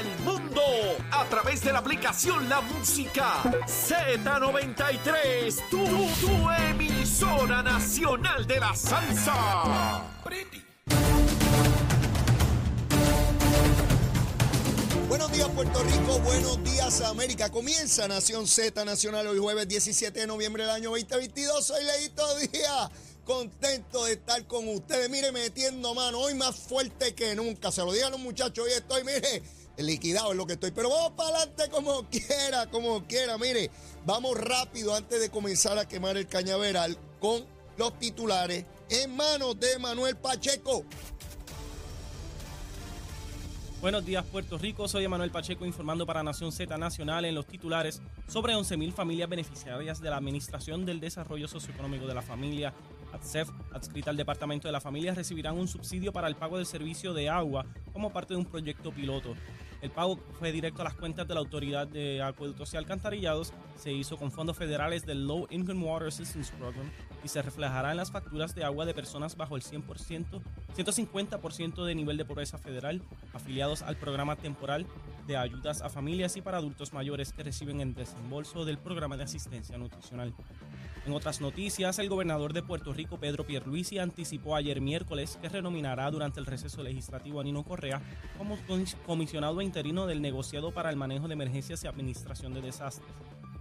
al mundo a través de la aplicación La Música Z93, tu, tu emisora nacional de la salsa. Buenos días Puerto Rico, buenos días América. Comienza Nación Z Nacional hoy jueves 17 de noviembre del año 2022. Soy Leito Díaz, contento de estar con ustedes. Mire, metiendo mano, hoy más fuerte que nunca. Se lo digan los muchachos, hoy estoy, mire, liquidado es lo que estoy. Pero vamos para adelante como quiera, como quiera. Mire, vamos rápido antes de comenzar a quemar el cañaveral con los titulares en manos de Manuel Pacheco. Buenos días Puerto Rico, soy Emanuel Pacheco informando para Nación Z Nacional en los titulares sobre 11.000 familias beneficiarias de la Administración del Desarrollo Socioeconómico de la Familia, ATSEF, adscrita al Departamento de la Familia, recibirán un subsidio para el pago del servicio de agua como parte de un proyecto piloto. El pago fue directo a las cuentas de la Autoridad de Acueductos y Alcantarillados, se hizo con fondos federales del Low Income Water Assistance Program y se reflejará en las facturas de agua de personas bajo el 100%, 150% de nivel de pobreza federal, afiliados al programa temporal de ayudas a familias y para adultos mayores que reciben el desembolso del programa de asistencia nutricional. En otras noticias, el gobernador de Puerto Rico, Pedro Pierluisi, anticipó ayer miércoles que renominará durante el receso legislativo a Nino Correa como comisionado interino del negociado para el manejo de emergencias y administración de desastres.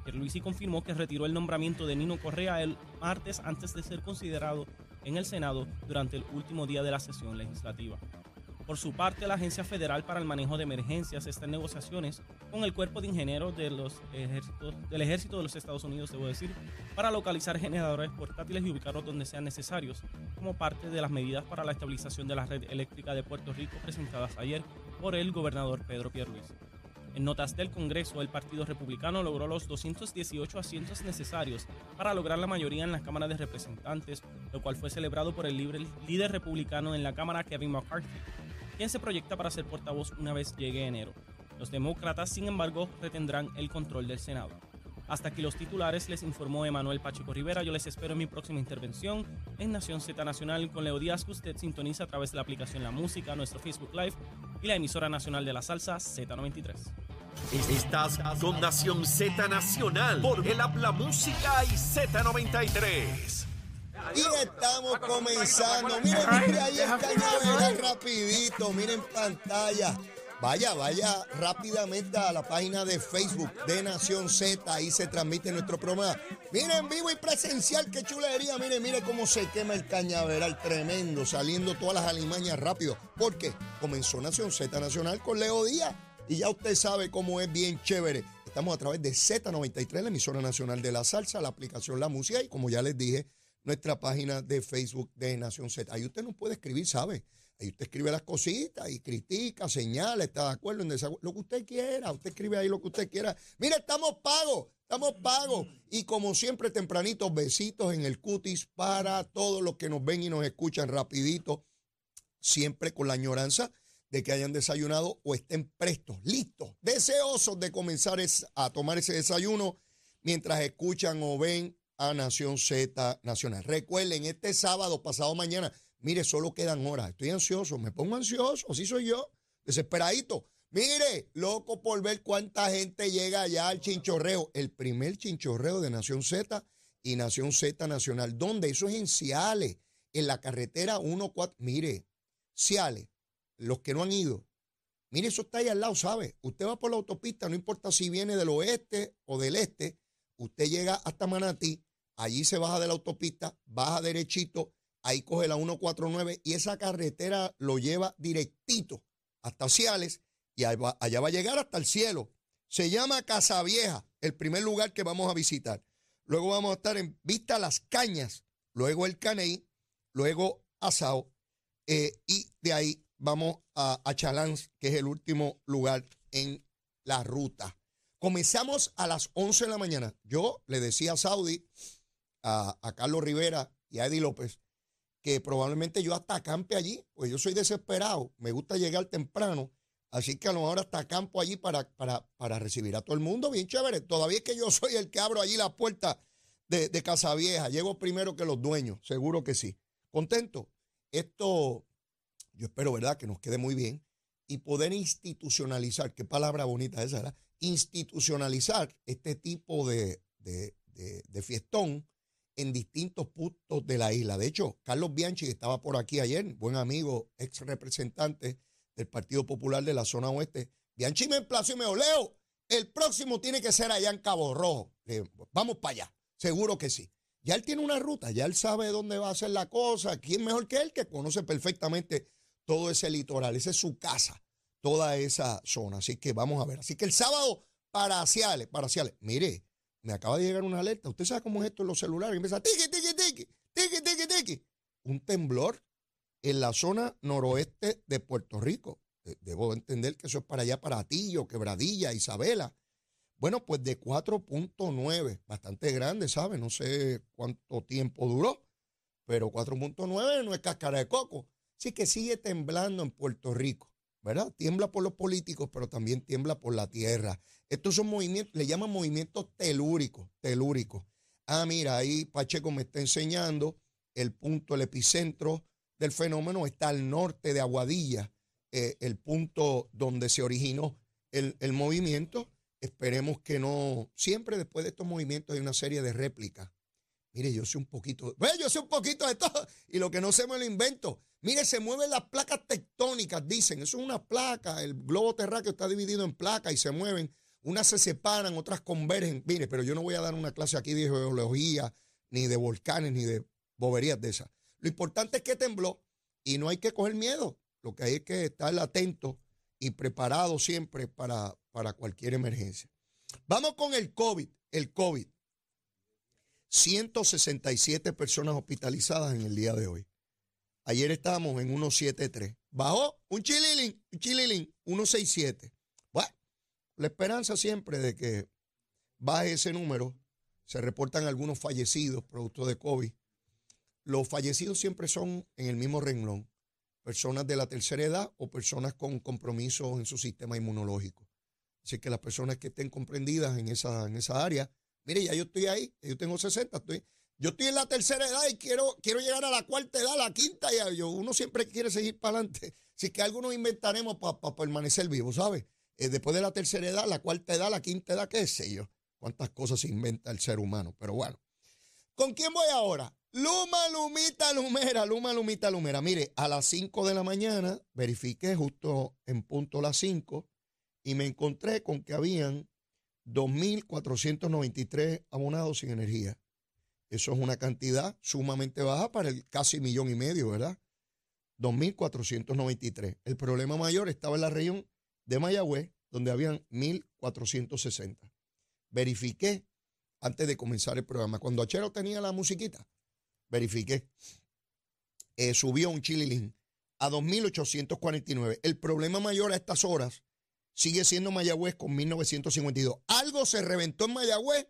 Pierluisi confirmó que retiró el nombramiento de Nino Correa el martes antes de ser considerado en el Senado durante el último día de la sesión legislativa. Por su parte, la Agencia Federal para el Manejo de Emergencias está en negociaciones con el Cuerpo de Ingenieros de los del Ejército de los Estados Unidos, debo decir, para localizar generadores portátiles y ubicarlos donde sean necesarios, como parte de las medidas para la estabilización de la red eléctrica de Puerto Rico presentadas ayer por el gobernador Pedro Pierluisi. En notas del Congreso, el Partido Republicano logró los 218 asientos necesarios para lograr la mayoría en la Cámara de Representantes, lo cual fue celebrado por el líder republicano en la Cámara, Kevin McCarthy, quien se proyecta para ser portavoz una vez llegue enero. Los demócratas, sin embargo, retendrán el control del Senado. Hasta aquí los titulares, les informó Emanuel Pacheco Rivera. Yo les espero en mi próxima intervención en Nación Z Nacional con Leo Díaz, que usted sintoniza a través de la aplicación La Música, nuestro Facebook Live y la emisora nacional de la salsa Z93. Estás con Nación Z Nacional por el Habla Música y Z93. Y estamos comenzando. Miren, miren ahí el cañaveral rapidito. Miren pantalla. Vaya, vaya rápidamente a la página de Facebook de Nación Z. Ahí se transmite nuestro programa. Miren, vivo y presencial, qué chulería. Miren, miren cómo se quema el cañaveral tremendo, saliendo todas las alimañas rápido. Porque comenzó Nación Z Nacional con Leo Díaz. Y ya usted sabe cómo es bien chévere. Estamos a través de Z93, la emisora nacional de la salsa, la aplicación La Música y como ya les dije, nuestra página de Facebook de Nación Z. Ahí usted no puede escribir, ¿sabe? Ahí usted escribe las cositas y critica, señala, está de acuerdo, en desacuerdo, lo que usted quiera. Usted escribe ahí lo que usted quiera. Mire, estamos pagos, estamos pagos. Y como siempre, tempranito, besitos en el cutis para todos los que nos ven y nos escuchan rapidito, siempre con la añoranza de que hayan desayunado o estén prestos, listos, deseosos de comenzar a tomar ese desayuno mientras escuchan o ven a Nación Z Nacional. Recuerden, este sábado, pasado mañana, mire, solo quedan horas. Estoy ansioso, me pongo ansioso, así soy yo, desesperadito. Mire, loco por ver cuánta gente llega allá al chinchorreo. El primer chinchorreo de Nación Z y Nación Z Nacional. ¿Dónde? Eso es en Ciales, en la carretera 14. Mire, Ciales, los que no han ido, mire, eso está ahí al lado, ¿sabe? Usted va por la autopista, no importa si viene del oeste o del este, usted llega hasta Manatí, allí se baja de la autopista, baja derechito, ahí coge la 149 y esa carretera lo lleva directito hasta Ciales y allá va, a llegar hasta el cielo. Se llama Casa Vieja, el primer lugar que vamos a visitar. Luego vamos a estar en Vista Las Cañas, luego el Caney, luego Asao eh, y de ahí vamos a, a Chalans, que es el último lugar en la ruta. Comenzamos a las 11 de la mañana. Yo le decía a Saudi, a, Carlos Rivera y a Eddie López, que probablemente yo hasta acampe allí, pues yo soy desesperado, me gusta llegar temprano, así que a lo mejor hasta acampo allí para, para, para recibir a todo el mundo, bien chévere. Todavía es que yo soy el que abro allí la puerta de, de Casa Vieja, llego primero que los dueños, seguro que sí. Contento. Esto, yo espero, ¿verdad?, que nos quede muy bien y poder institucionalizar, qué palabra bonita esa, ¿verdad? Institucionalizar este tipo de, de, de, fiestón en distintos puntos de la isla. De hecho, Carlos Bianchi, que estaba por aquí ayer, buen amigo, ex representante del Partido Popular de la zona oeste, Bianchi me emplazó y me dijo, Leo, el próximo tiene que ser allá en Cabo Rojo. Vamos para allá, seguro que sí. Ya él tiene una ruta, ya él sabe dónde va a ser la cosa, quién mejor que él, que conoce perfectamente todo ese litoral, esa es su casa, toda esa zona. Así que vamos a ver. Así que el sábado, parciales, parciales. Mire, me acaba de llegar una alerta. Usted sabe cómo es esto en los celulares. Empieza tiki, tiki, tiki, tiki, tiki, tiki. Un temblor en la zona noroeste de Puerto Rico. Debo entender que eso es para allá, para Atillo, Quebradilla, Isabela. Bueno, pues de 4.9, bastante grande, ¿sabe? No sé cuánto tiempo duró, pero 4.9 no es cáscara de coco. Así que sigue temblando en Puerto Rico, ¿verdad? Tiembla por los políticos, pero también tiembla por la tierra. Estos son movimientos, le llaman movimientos telúricos, telúricos. Ah, mira, ahí Pacheco me está enseñando el punto, el epicentro del fenómeno está al norte de Aguadilla, eh, el punto donde se originó el, el movimiento. Esperemos que no, siempre después de estos movimientos hay una serie de réplicas. Mire, yo sé un poquito, yo sé un poquito de todo y lo que no sé me lo invento. Mire, se mueven las placas tectónicas, dicen. Eso es una placa. El globo terráqueo está dividido en placas y se mueven. Unas se separan, otras convergen. Mire, pero yo no voy a dar una clase aquí de geología, ni de volcanes, ni de boberías de esas. Lo importante es que tembló y no hay que coger miedo. Lo que hay es que estar atento y preparado siempre para, para cualquier emergencia. Vamos con el COVID. El COVID. 167 personas hospitalizadas en el día de hoy. Ayer estábamos en 173. Bajó un chililín, un chililín, 167. Bueno, la esperanza siempre de que baje ese número. Se reportan algunos fallecidos producto de COVID. Los fallecidos siempre son en el mismo renglón. Personas de la tercera edad o personas con compromisos en su sistema inmunológico. Así que las personas que estén comprendidas en esa, en esa área, mire, ya yo estoy ahí, yo tengo 60, estoy, yo estoy en la tercera edad y quiero, quiero llegar a la cuarta edad, a la quinta, y yo, uno siempre quiere seguir para adelante. Así que algo nos inventaremos para permanecer vivo, ¿sabes? Eh, después de la tercera edad, la cuarta edad, la quinta edad, qué sé yo. Cuántas cosas se inventa el ser humano. Pero bueno. ¿Con quién voy ahora? Luma, Lumita, Lumera, Luma, Lumita, Lumera. Mire, a las 5 de la mañana verifiqué justo en punto las 5 y me encontré con que habían 2.493 abonados sin energía. Eso es una cantidad sumamente baja para el casi millón y medio, ¿verdad? 2.493. El problema mayor estaba en la región de Mayagüez, donde habían 1.460. Verifiqué antes de comenzar el programa. Cuando Achero tenía la musiquita, verifiqué. Eh, subió un chililín a 2.849. El problema mayor a estas horas sigue siendo Mayagüez con 1.952. Algo se reventó en Mayagüez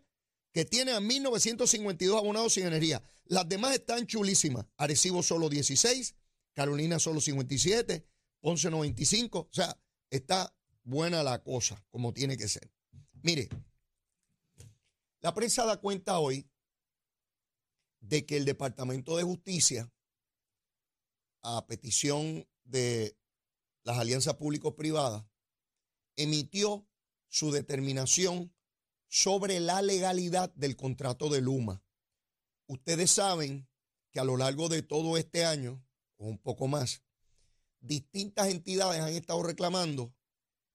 que tiene a 1952 abonados sin energía. Las demás están chulísimas. Arecibo solo 16, Carolina solo 57, Ponce 95. O sea, está buena la cosa, como tiene que ser. Mire, la prensa da cuenta hoy de que el Departamento de Justicia, a petición de las alianzas público-privadas, emitió su determinación sobre la legalidad del contrato de Luma. Ustedes saben que a lo largo de todo este año, o un poco más, distintas entidades han estado reclamando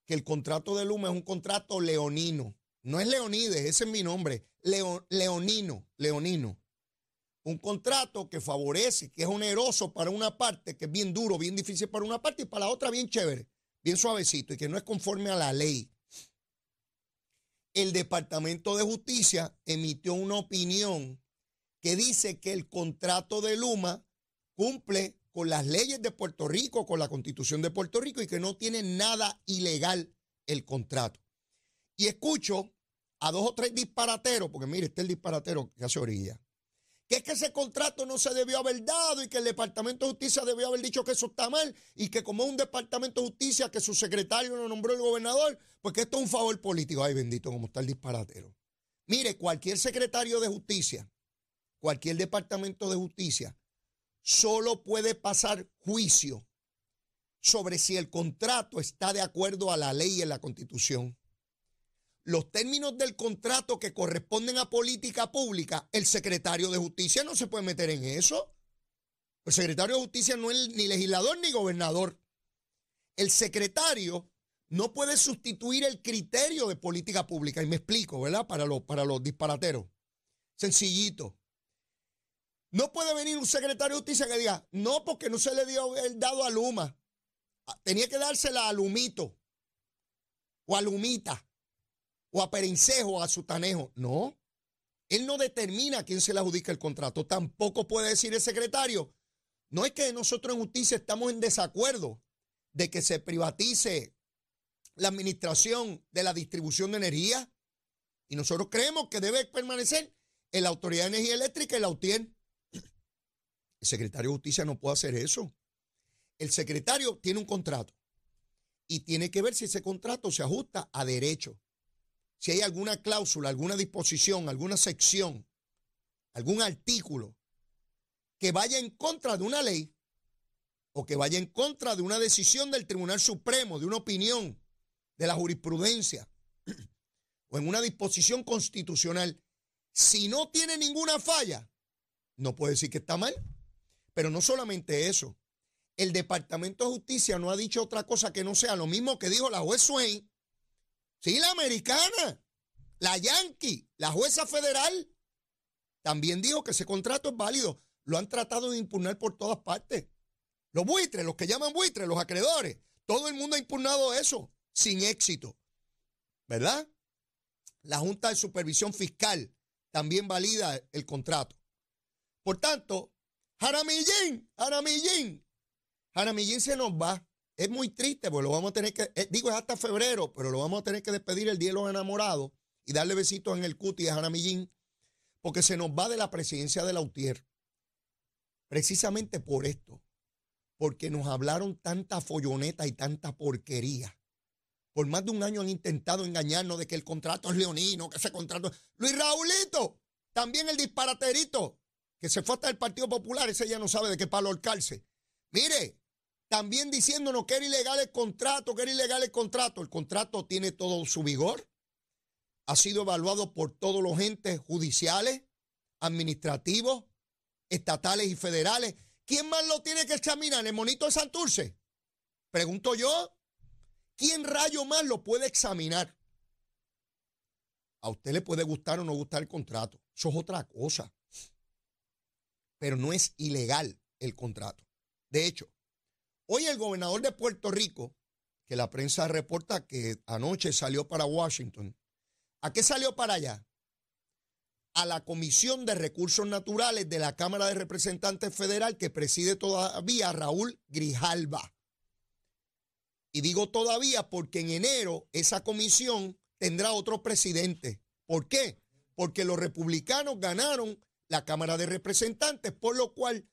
que el contrato de Luma es un contrato leonino. No es Leonides, ese es mi nombre. leonino, leonino. Un contrato que favorece, que es oneroso para una parte, que es bien duro, bien difícil para una parte, y para la otra bien chévere, bien suavecito, y que no es conforme a la ley el Departamento de Justicia emitió una opinión que dice que el contrato de Luma cumple con las leyes de Puerto Rico, con la constitución de Puerto Rico y que no tiene nada ilegal el contrato. Y escucho a dos o tres disparateros, porque mire, este es el disparatero que hace orilla que es que ese contrato no se debió haber dado y que el Departamento de Justicia debió haber dicho que eso está mal y que como es un Departamento de Justicia que su secretario lo nombró el gobernador, pues que esto es un favor político. Ay, bendito, como está el disparatero. Mire, cualquier secretario de Justicia, cualquier Departamento de Justicia, solo puede pasar juicio sobre si el contrato está de acuerdo a la ley y en la constitución. Los términos del contrato que corresponden a política pública, el secretario de justicia no se puede meter en eso. El secretario de justicia no es ni legislador ni gobernador. El secretario no puede sustituir el criterio de política pública. Y me explico, ¿verdad? Para los, para los disparateros. Sencillito. No puede venir un secretario de justicia que diga, no, porque no se le dio el dado a Luma. Ah, tenía que dársela a Lumito, o a Lumita, o a Perencejo, o a Sutanejo. No. Él no determina quién se le adjudica el contrato. Tampoco puede decir el secretario. No es que nosotros en justicia estamos en desacuerdo de que se privatice la administración de la distribución de energía. Y nosotros creemos que debe permanecer en la Autoridad de Energía Eléctrica y la UTIER. El secretario de Justicia no puede hacer eso. El secretario tiene un contrato y tiene que ver si ese contrato se ajusta a derecho. Si hay alguna cláusula, alguna disposición, alguna sección, algún artículo que vaya en contra de una ley o que vaya en contra de una decisión del Tribunal Supremo, de una opinión de la jurisprudencia o en una disposición constitucional, si no tiene ninguna falla, no puede decir que está mal. Pero no solamente eso. El Departamento de Justicia no ha dicho otra cosa que no sea lo mismo que dijo la juez Swain. Sí, la americana, la Yankee, la jueza federal. También dijo que ese contrato es válido. Lo han tratado de impugnar por todas partes. Los buitres, los que llaman buitres, los acreedores. Todo el mundo ha impugnado eso sin éxito. ¿Verdad? La Junta de Supervisión Fiscal también valida el contrato. Por tanto, Jaramillín, Jaramillín, Jaramillín se nos va. Es muy triste, porque lo vamos a tener que, eh, digo, es hasta febrero, pero lo vamos a tener que despedir el día de los enamorados y darle besitos en el cuti a Jaramillín, porque se nos va de la presidencia de la UTIER. Precisamente por esto, porque nos hablaron tanta folloneta y tanta porquería por más de un año han intentado engañarnos de que el contrato es leonino, que ese contrato. Luis Raulito, también el disparaterito, que se fue hasta el Partido Popular, ese ya no sabe de qué palo alcarse. Mire, también diciéndonos que era ilegal el contrato, que era ilegal el contrato. El contrato tiene todo su vigor. Ha sido evaluado por todos los entes judiciales, administrativos, estatales y federales. ¿Quién más lo tiene que examinar? ¿El monito de Santurce? Pregunto yo. ¿Quién rayo más lo puede examinar? A usted le puede gustar o no gustar el contrato. Eso es otra cosa. Pero no es ilegal el contrato. De hecho, hoy el gobernador de Puerto Rico, que la prensa reporta que anoche salió para Washington, ¿a qué salió para allá? A la Comisión de Recursos Naturales de la Cámara de Representantes Federal que preside todavía Raúl Grijalba. Y digo todavía porque en enero esa comisión tendrá otro presidente. ¿Por qué? Porque los republicanos ganaron la Cámara de Representantes, por lo cual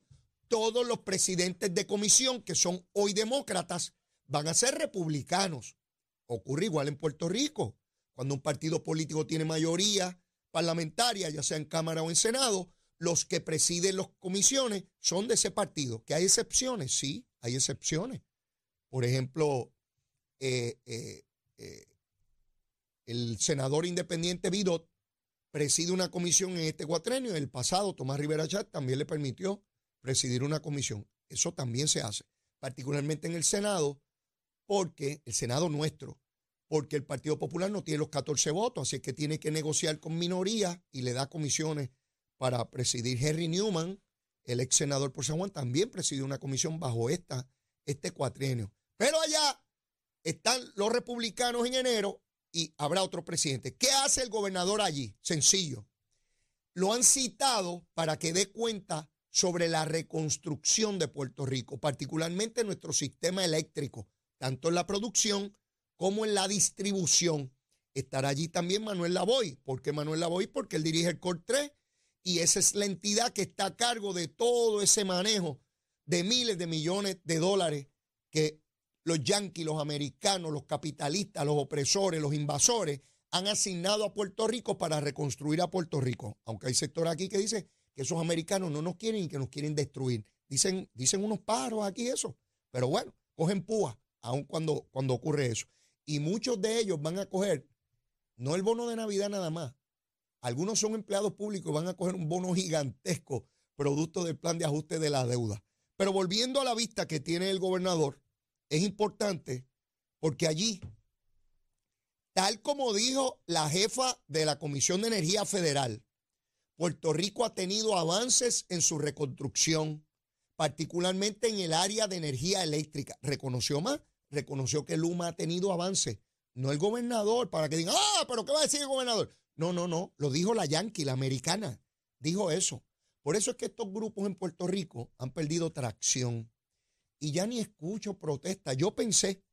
todos los presidentes de comisión que son hoy demócratas van a ser republicanos. Ocurre igual en Puerto Rico. Cuando un partido político tiene mayoría parlamentaria, ya sea en Cámara o en Senado, los que presiden las comisiones son de ese partido. ¿Que hay excepciones? Sí, hay excepciones. Por ejemplo, eh, eh, eh, el senador independiente Vidot preside una comisión en este cuatrenio. El pasado, Tomás Rivera Chat también le permitió presidir una comisión. Eso también se hace, particularmente en el Senado, porque el Senado nuestro, porque el Partido Popular no tiene los 14 votos, así que tiene que negociar con minoría y le da comisiones para presidir. Henry Newman, el ex senador por San Juan, también presidió una comisión bajo esta, este cuatrienio. Pero allá están los republicanos en enero y habrá otro presidente. ¿Qué hace el gobernador allí? Sencillo. Lo han citado para que dé cuenta sobre la reconstrucción de Puerto Rico, particularmente nuestro sistema eléctrico, tanto en la producción como en la distribución. Estará allí también Manuel Lavoy. ¿Por qué Manuel Lavoy? Porque él dirige el COR 3 y esa es la entidad que está a cargo de todo ese manejo de miles de millones de dólares que los yanquis, los americanos, los capitalistas, los opresores, los invasores han asignado a Puerto Rico para reconstruir a Puerto Rico. Aunque hay sectores aquí que dicen que esos americanos no nos quieren y que nos quieren destruir. Dicen, dicen unos paros aquí eso. Pero bueno, cogen púa, aun cuando, cuando ocurre eso. Y muchos de ellos van a coger, no el bono de Navidad nada más, algunos son empleados públicos y van a coger un bono gigantesco producto del plan de ajuste de la deuda. Pero volviendo a la vista que tiene el gobernador, es importante porque allí, tal como dijo la jefa de la Comisión de Energía Federal, Puerto Rico ha tenido avances en su reconstrucción, particularmente en el área de energía eléctrica. ¿Reconoció más? Reconoció que Luma ha tenido avances. No el gobernador, para que digan, ah, pero ¿qué va a decir el gobernador? No, no, no, lo dijo la Yankee, la americana, dijo eso. Por eso es que estos grupos en Puerto Rico han perdido tracción. Y ya ni escucho protestas. Yo pensé,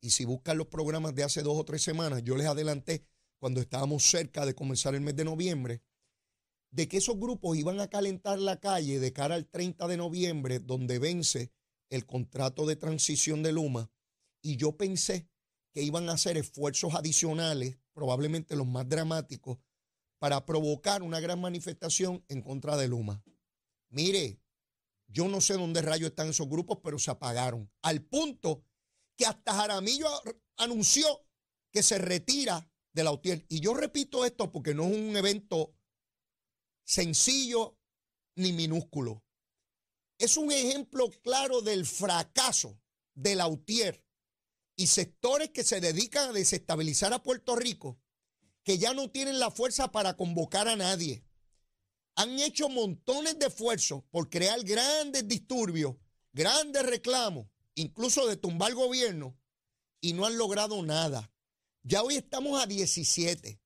y si buscan los programas de hace dos o tres semanas, yo les adelanté cuando estábamos cerca de comenzar el mes de noviembre, de que esos grupos iban a calentar la calle de cara al 30 de noviembre, donde vence el contrato de transición de Luma. Y yo pensé que iban a hacer esfuerzos adicionales, probablemente los más dramáticos, para provocar una gran manifestación en contra de Luma. Mire, yo no sé dónde rayos están esos grupos, pero se apagaron. Al punto que hasta Jaramillo anunció que se retira de la UTIER. Y yo repito esto porque no es un evento sencillo ni minúsculo. Es un ejemplo claro del fracaso de la UTIER y sectores que se dedican a desestabilizar a Puerto Rico, que ya no tienen la fuerza para convocar a nadie. Han hecho montones de esfuerzos por crear grandes disturbios, grandes reclamos, incluso de tumbar gobierno, y no han logrado nada. Ya hoy estamos a 17.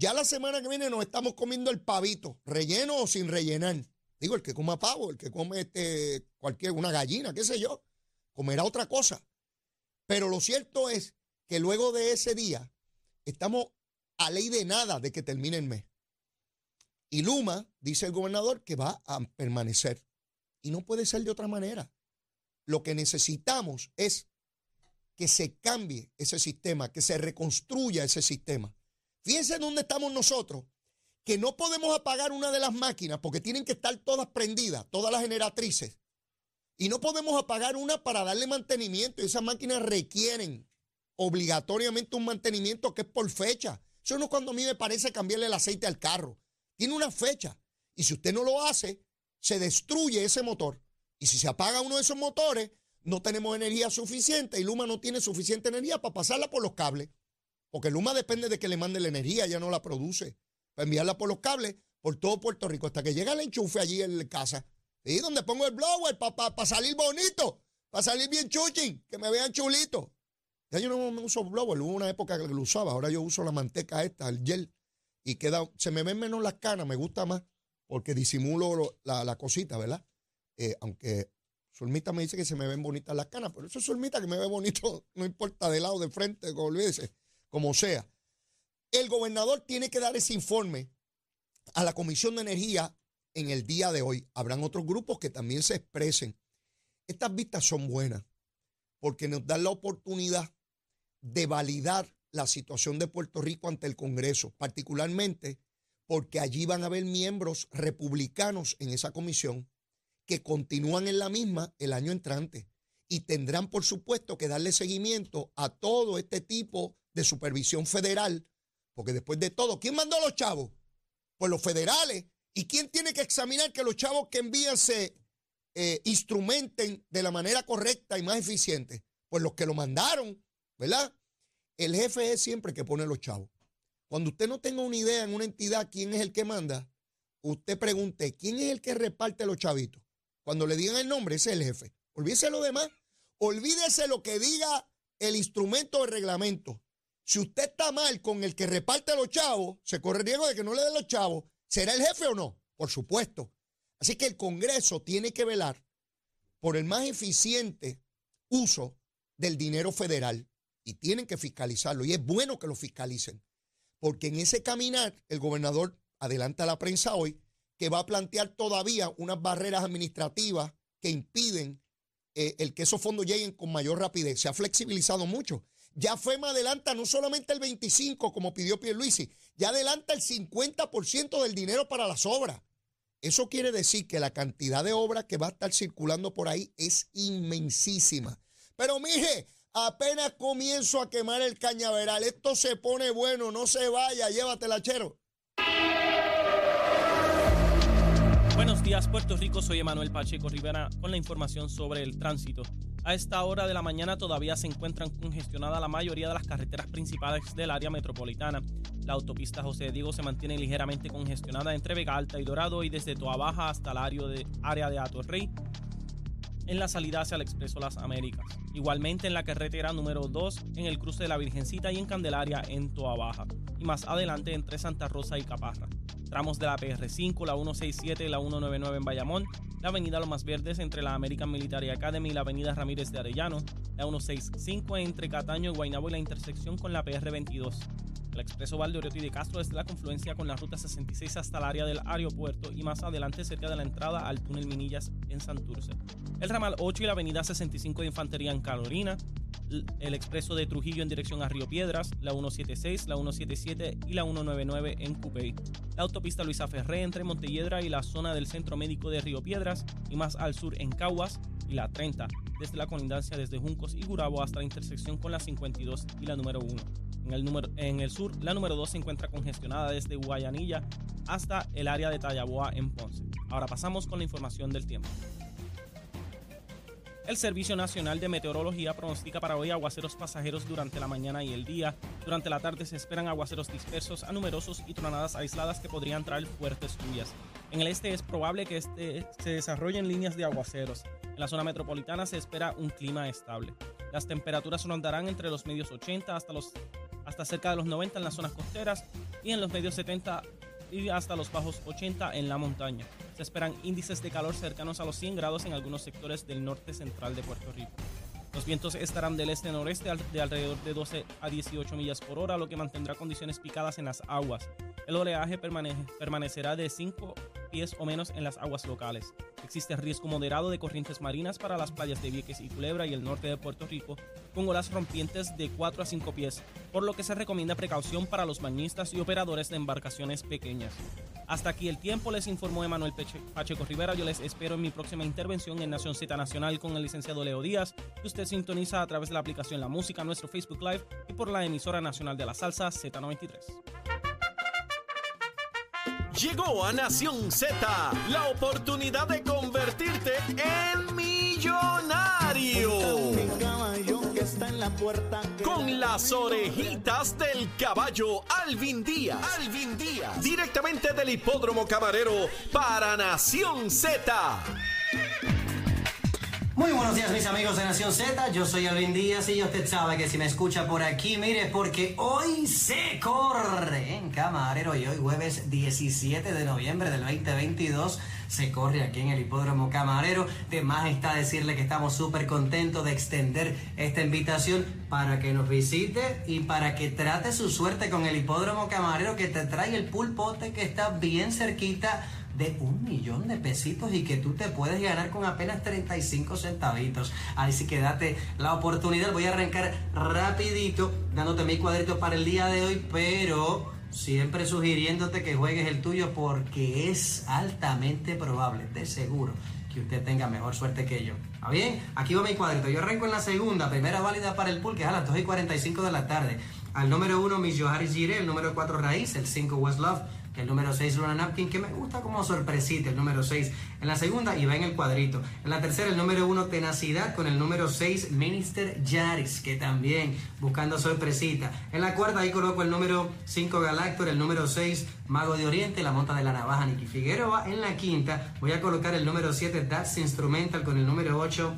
Ya la semana que viene nos estamos comiendo el pavito, relleno o sin rellenar. Digo, el que coma pavo, el que come este, cualquier, una gallina, qué sé yo, comerá otra cosa. Pero lo cierto es que luego de ese día estamos a ley de nada de que termine el mes. Y Luma, dice el gobernador, que va a permanecer. Y no puede ser de otra manera. Lo que necesitamos es que se cambie ese sistema, que se reconstruya ese sistema. Fíjense dónde estamos nosotros, que no podemos apagar una de las máquinas porque tienen que estar todas prendidas, todas las generatrices. Y no podemos apagar una para darle mantenimiento. Y esas máquinas requieren obligatoriamente un mantenimiento que es por fecha. Eso no es cuando a mí me parece cambiarle el aceite al carro. Tiene una fecha. Y si usted no lo hace, se destruye ese motor. Y si se apaga uno de esos motores, no tenemos energía suficiente y Luma no tiene suficiente energía para pasarla por los cables. Porque Luma depende de que le mande la energía, ya no la produce. Para enviarla por los cables por todo Puerto Rico hasta que llega el enchufe allí en casa. Y donde pongo el blower para salir bonito, para salir bien chuchín, que me vean chulito. Ya yo no me uso blower, hubo una época que lo usaba, ahora yo uso la manteca esta, el gel, y queda, se me ven menos las canas, me gusta más, porque disimulo la, cosita, ¿verdad? Eh, aunque Zulmita me dice que se me ven bonitas las canas, pero eso es que me ve bonito, no importa de lado, de frente, como olvídese, como sea. El gobernador tiene que dar ese informe a la Comisión de Energía en el día de hoy. Habrán otros grupos que también se expresen. Estas vistas son buenas porque nos dan la oportunidad de validar la situación de Puerto Rico ante el Congreso, particularmente porque allí van a haber miembros republicanos en esa comisión que continúan en la misma el año entrante y tendrán, por supuesto, que darle seguimiento a todo este tipo de supervisión federal, porque después de todo, ¿quién mandó a los chavos? Pues los federales ¿Y quién tiene que examinar que los chavos que envían se eh, instrumenten de la manera correcta y más eficiente? Pues los que lo mandaron, ¿verdad? El jefe es siempre el que pone los chavos. Cuando usted no tenga una idea en una entidad quién es el que manda, usted pregunte, ¿quién es el que reparte los chavitos? Cuando le digan el nombre, ese es el jefe. Olvídese lo demás. Olvídese lo que diga el instrumento de reglamento. Si usted está mal con el que reparte los chavos, se corre riesgo de que no le den los chavos ¿Será el jefe o no? Por supuesto. Así que el Congreso tiene que velar por el más eficiente uso del dinero federal y tienen que fiscalizarlo. Y es bueno que lo fiscalicen, porque en ese caminar el gobernador adelanta a la prensa hoy que va a plantear todavía unas barreras administrativas que impiden eh, el que esos fondos lleguen con mayor rapidez. Se ha flexibilizado mucho. Ya FEMA adelanta no solamente el 25 como pidió Pierluisi, ya adelanta el 50% del dinero para las obras. Eso quiere decir que la cantidad de obras que va a estar circulando por ahí es inmensísima. Pero mije, apenas comienzo a quemar el cañaveral. Esto se pone bueno, no se vaya, llévatela, chero. Buenos días, Puerto Rico. Soy Emanuel Pacheco Rivera con la información sobre el tránsito. A esta hora de la mañana todavía se encuentran congestionadas la mayoría de las carreteras principales del área metropolitana. La autopista José Diego se mantiene ligeramente congestionada entre Vega Alta y Dorado y desde Toa Baja hasta el área de, área en la salida hacia el Expreso Las Américas. Igualmente en la carretera número 2 en el cruce de la Virgencita y en Candelaria en Toa Baja. Y más adelante entre Santa Rosa y Caparra. Tramos de la PR5, la 167 y la 199 en Bayamón, la avenida Lomas Verdes entre la American Military Academy y la avenida Ramírez de Arellano, la 165 entre Cataño y Guaynabo y la intersección con la PR22. El expreso Valdeoriotti de Castro es la confluencia con la ruta 66 hasta el área del aeropuerto y más adelante cerca de la entrada al túnel Minillas en Santurce. El ramal 8 y la avenida 65 de Infantería en Carolina, el expreso de Trujillo en dirección a Río Piedras, la 176, la 177 y la 199 en Cupey. La autopista Luisa Ferré entre Montelledra y la zona del Centro Médico de Río Piedras y más al sur en Caguas y la 30, desde la colindancia desde Juncos y Gurabo hasta la intersección con la 52 y la número 1. En el, número, en el sur, la número 2 se encuentra congestionada desde Guayanilla hasta el área de Tallaboa en Ponce. Ahora pasamos con la información del tiempo. El Servicio Nacional de Meteorología pronostica para hoy aguaceros pasajeros durante la mañana y el día. Durante la tarde se esperan aguaceros dispersos a numerosos y tronadas aisladas que podrían traer fuertes lluvias. En el este es probable que este se desarrollen líneas de aguaceros. En la zona metropolitana se espera un clima estable. Las temperaturas rondarán entre los medios 80 hasta los hasta cerca de los 90 en las zonas costeras y en los medios 70 y hasta los bajos 80 en la montaña. Se esperan índices de calor cercanos a los 100 grados en algunos sectores del norte central de Puerto Rico. Los vientos estarán del este-noreste de alrededor de 12 a 18 millas por hora, lo que mantendrá condiciones picadas en las aguas. El oleaje permanecerá de 5 pies o menos en las aguas locales. Existe riesgo moderado de corrientes marinas para las playas de Vieques y Culebra y el norte de Puerto Rico, con olas rompientes de 4 a 5 pies, por lo que se recomienda precaución para los bañistas y operadores de embarcaciones pequeñas. Hasta aquí el tiempo, les informó Emanuel Pacheco Rivera. Yo les espero en mi próxima intervención en Nación Z Nacional con el licenciado Leo Díaz, que usted sintoniza a través de la aplicación La Música, nuestro Facebook Live y por la emisora nacional de la salsa Z93. Llegó a Nación Z la oportunidad de convertirte en millonario. Con las orejitas del caballo Alvin Díaz. Alvin Díaz. Directamente del hipódromo camarero para Nación Z. Muy buenos días mis amigos de Nación Z, yo soy Alvin Díaz y usted sabe que si me escucha por aquí, mire, porque hoy se corre en Camarero y hoy jueves 17 de noviembre del 2022 se corre aquí en el Hipódromo Camarero. De más está decirle que estamos súper contentos de extender esta invitación para que nos visite y para que trate su suerte con el Hipódromo Camarero que te trae el pulpote que está bien cerquita de un millón de pesitos y que tú te puedes ganar con apenas 35 centavitos. Así que date la oportunidad. Voy a arrancar rapidito dándote mi cuadrito para el día de hoy, pero siempre sugiriéndote que juegues el tuyo porque es altamente probable, de seguro, que usted tenga mejor suerte que yo. ¿Está bien? Aquí va mi cuadrito. Yo arranco en la segunda, primera válida para el pool, que es a las 2 y 45 de la tarde. Al número 1, Miss Joharis Gire, el número 4, Raíz, el 5, Westlove el número 6 Luna Napkin, que me gusta como sorpresita, el número 6 en la segunda y va en el cuadrito. En la tercera, el número 1 Tenacidad con el número 6 Minister Yaris, que también buscando sorpresita. En la cuarta, ahí coloco el número 5 Galactor, el número 6 Mago de Oriente, la monta de la navaja Nicky Figueroa. En la quinta, voy a colocar el número 7 Das Instrumental con el número 8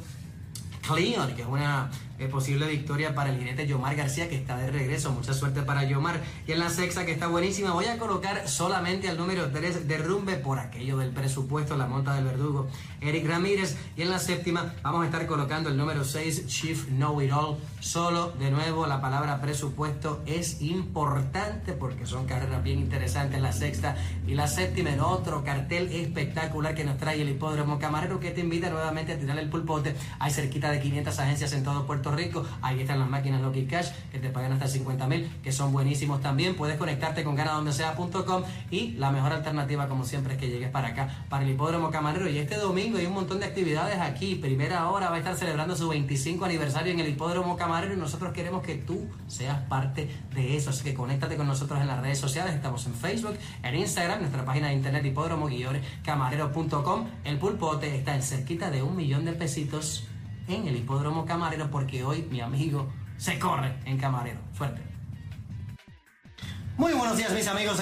Cleon, que es una posible victoria para el jinete Yomar García, que está de regreso. Mucha suerte para Yomar. Y en la sexta, que está buenísima, voy a colocar solamente al número 3 Derrumbe por aquello del presupuesto, la monta del verdugo, Eric Ramírez. Y en la séptima, vamos a estar colocando el número 6 Chief Know It All. Solo, de nuevo, la palabra presupuesto es importante porque son carreras bien interesantes. La sexta y la séptima en otro cartel espectacular que nos trae el hipódromo camarero que te invita nuevamente a tirar el pulpote. Hay cerquita de 500 agencias en todo Puerto Rico. Ahí están las máquinas Lucky Cash que te pagan hasta 50 mil, que son buenísimos también. Puedes conectarte con ganadondesea.com y la mejor alternativa, como siempre, es que llegues para acá, para el Hipódromo Camarero. Y este domingo hay un montón de actividades aquí. Primera hora va a estar celebrando su 25 aniversario en el Hipódromo Camarero y nosotros queremos que tú seas parte de eso. Así que conéctate con nosotros en las redes sociales. Estamos en Facebook, en Instagram, nuestra página de internet hipódromo-camarero.com. El pulpote está en cerquita de un millón de pesitos en el hipódromo camarero porque hoy mi amigo se corre en camarero. Fuerte. Muy buenos días mis amigos